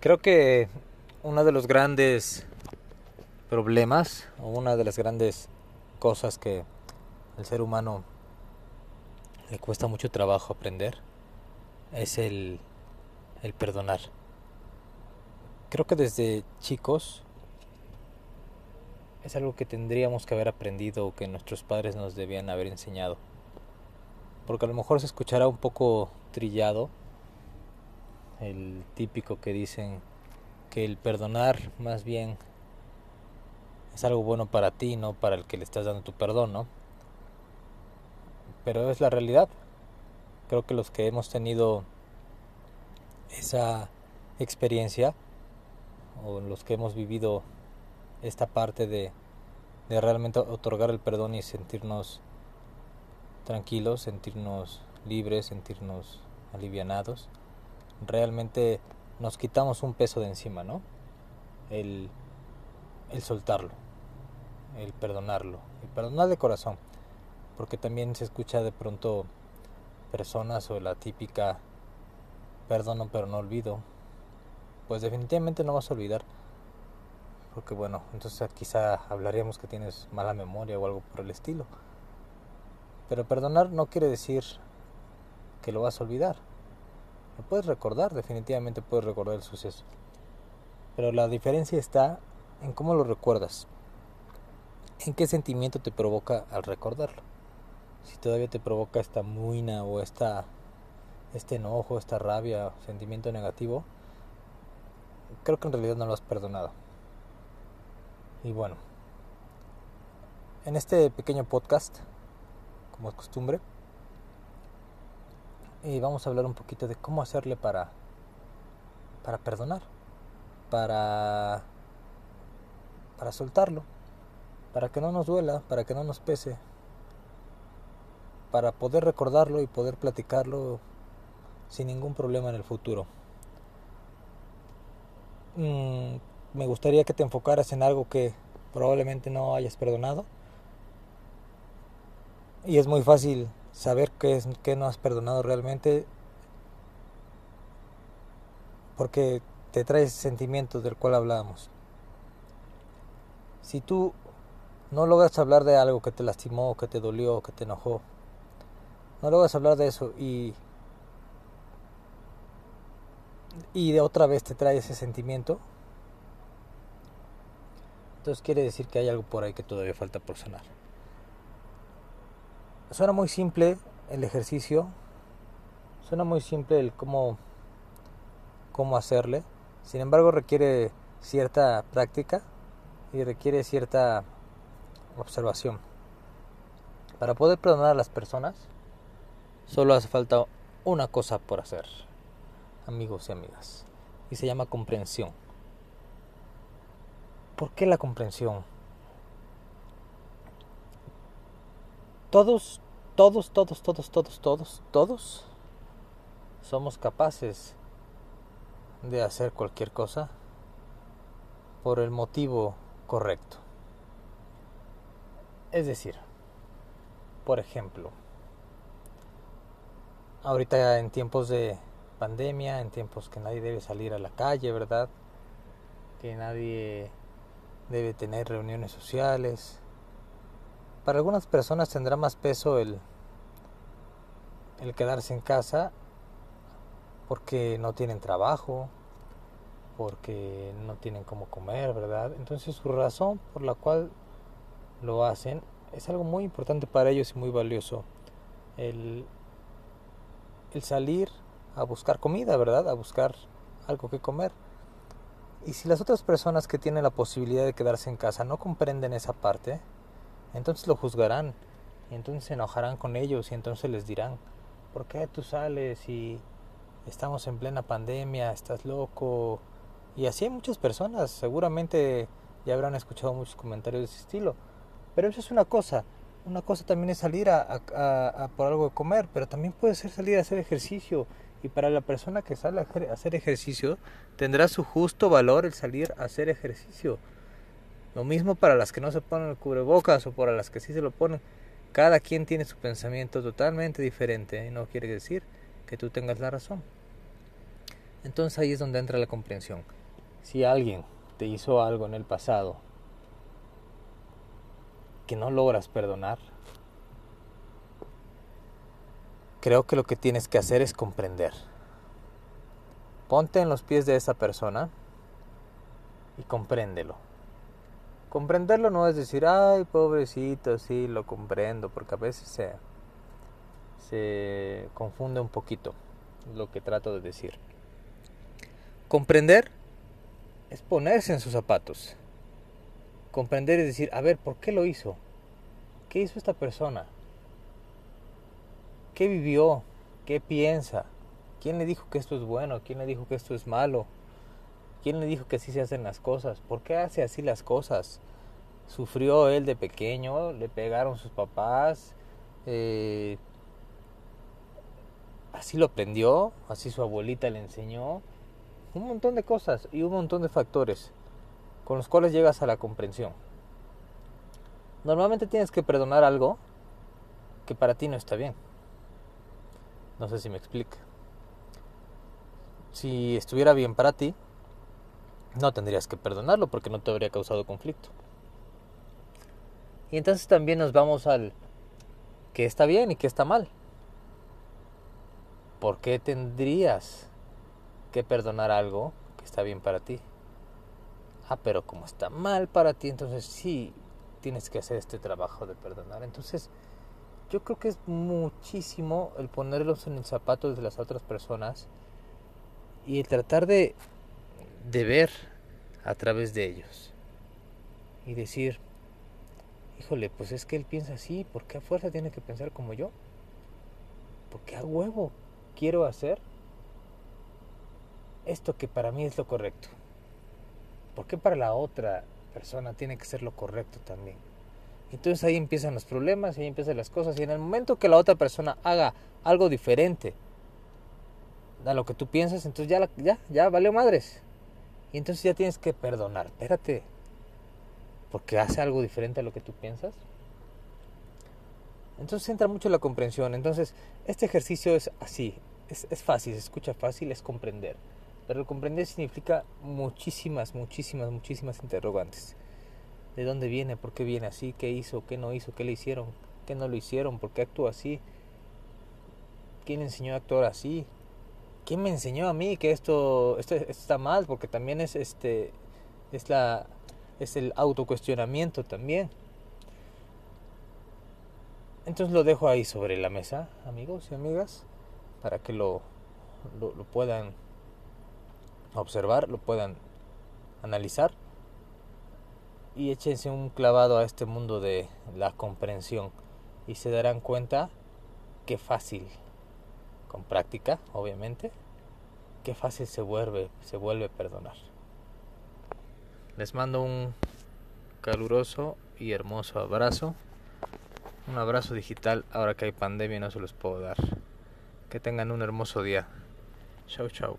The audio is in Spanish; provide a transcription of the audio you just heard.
Creo que uno de los grandes problemas o una de las grandes cosas que al ser humano le cuesta mucho trabajo aprender es el, el perdonar. Creo que desde chicos es algo que tendríamos que haber aprendido o que nuestros padres nos debían haber enseñado. Porque a lo mejor se escuchará un poco trillado, el típico que dicen que el perdonar más bien es algo bueno para ti, no para el que le estás dando tu perdón, ¿no? Pero es la realidad. Creo que los que hemos tenido esa experiencia o los que hemos vivido esta parte de, de realmente otorgar el perdón y sentirnos tranquilos, sentirnos libres, sentirnos alivianados, realmente nos quitamos un peso de encima, ¿no? El, el soltarlo, el perdonarlo, el perdonar de corazón, porque también se escucha de pronto personas o la típica perdono pero no olvido, pues definitivamente no vas a olvidar, porque bueno, entonces quizá hablaríamos que tienes mala memoria o algo por el estilo, pero perdonar no quiere decir que lo vas a olvidar lo puedes recordar, definitivamente puedes recordar el suceso. Pero la diferencia está en cómo lo recuerdas. En qué sentimiento te provoca al recordarlo. Si todavía te provoca esta muina o esta, este enojo, esta rabia, sentimiento negativo, creo que en realidad no lo has perdonado. Y bueno, en este pequeño podcast, como es costumbre, y vamos a hablar un poquito de cómo hacerle para para perdonar, para para soltarlo, para que no nos duela, para que no nos pese, para poder recordarlo y poder platicarlo sin ningún problema en el futuro. Mm, me gustaría que te enfocaras en algo que probablemente no hayas perdonado. Y es muy fácil saber qué, es, qué no has perdonado realmente, porque te traes sentimientos del cual hablábamos. Si tú no logras hablar de algo que te lastimó, que te dolió, que te enojó, no logras hablar de eso y y de otra vez te trae ese sentimiento, entonces quiere decir que hay algo por ahí que todavía falta por sanar. Suena muy simple el ejercicio, suena muy simple el cómo, cómo hacerle, sin embargo requiere cierta práctica y requiere cierta observación. Para poder perdonar a las personas, solo hace falta una cosa por hacer, amigos y amigas, y se llama comprensión. ¿Por qué la comprensión? Todos, todos, todos, todos, todos, todos, todos somos capaces de hacer cualquier cosa por el motivo correcto. Es decir, por ejemplo, ahorita en tiempos de pandemia, en tiempos que nadie debe salir a la calle, ¿verdad? Que nadie debe tener reuniones sociales, para algunas personas tendrá más peso el, el quedarse en casa porque no tienen trabajo, porque no tienen cómo comer, ¿verdad? Entonces su razón por la cual lo hacen es algo muy importante para ellos y muy valioso. El, el salir a buscar comida, ¿verdad? A buscar algo que comer. Y si las otras personas que tienen la posibilidad de quedarse en casa no comprenden esa parte, entonces lo juzgarán y entonces se enojarán con ellos y entonces les dirán, ¿por qué tú sales y estamos en plena pandemia, estás loco? Y así hay muchas personas, seguramente ya habrán escuchado muchos comentarios de ese estilo. Pero eso es una cosa, una cosa también es salir a, a, por algo de comer, pero también puede ser salir a hacer ejercicio. Y para la persona que sale a hacer ejercicio, tendrá su justo valor el salir a hacer ejercicio. Lo mismo para las que no se ponen el cubrebocas o para las que sí se lo ponen. Cada quien tiene su pensamiento totalmente diferente y no quiere decir que tú tengas la razón. Entonces ahí es donde entra la comprensión. Si alguien te hizo algo en el pasado que no logras perdonar, creo que lo que tienes que hacer es comprender. Ponte en los pies de esa persona y compréndelo. Comprenderlo no es decir, ay, pobrecito, sí, lo comprendo, porque a veces se, se confunde un poquito lo que trato de decir. Comprender es ponerse en sus zapatos. Comprender es decir, a ver, ¿por qué lo hizo? ¿Qué hizo esta persona? ¿Qué vivió? ¿Qué piensa? ¿Quién le dijo que esto es bueno? ¿Quién le dijo que esto es malo? ¿Quién le dijo que así se hacen las cosas? ¿Por qué hace así las cosas? ¿Sufrió él de pequeño? ¿Le pegaron sus papás? Eh, ¿Así lo aprendió? ¿Así su abuelita le enseñó? Un montón de cosas y un montón de factores con los cuales llegas a la comprensión. Normalmente tienes que perdonar algo que para ti no está bien. No sé si me explica. Si estuviera bien para ti, no tendrías que perdonarlo porque no te habría causado conflicto. Y entonces también nos vamos al que está bien y que está mal. ¿Por qué tendrías que perdonar algo que está bien para ti? Ah, pero como está mal para ti, entonces sí tienes que hacer este trabajo de perdonar. Entonces, yo creo que es muchísimo el ponerlos en el zapato de las otras personas y tratar de de ver a través de ellos y decir, híjole, pues es que él piensa así, ¿por qué a fuerza tiene que pensar como yo? ¿Por qué a huevo quiero hacer esto que para mí es lo correcto? ¿Por qué para la otra persona tiene que ser lo correcto también? Entonces ahí empiezan los problemas, ahí empiezan las cosas y en el momento que la otra persona haga algo diferente a lo que tú piensas, entonces ya, ya, ya valió madres. Y entonces ya tienes que perdonar. Espérate. Porque hace algo diferente a lo que tú piensas. Entonces entra mucho la comprensión. Entonces, este ejercicio es así. Es, es fácil, se escucha fácil, es comprender. Pero comprender significa muchísimas, muchísimas, muchísimas interrogantes. ¿De dónde viene? ¿Por qué viene así? ¿Qué hizo? ¿Qué no hizo? ¿Qué le hicieron? ¿Qué no lo hicieron? ¿Por qué actúa así? ¿Quién enseñó a actuar así? ¿Quién me enseñó a mí que esto, está mal? Porque también es este es la es el autocuestionamiento también. Entonces lo dejo ahí sobre la mesa, amigos y amigas, para que lo, lo, lo puedan observar, lo puedan analizar y échense un clavado a este mundo de la comprensión y se darán cuenta que fácil con práctica, obviamente, qué fácil se vuelve, se vuelve perdonar. Les mando un caluroso y hermoso abrazo. Un abrazo digital ahora que hay pandemia no se los puedo dar. Que tengan un hermoso día. Chau chau.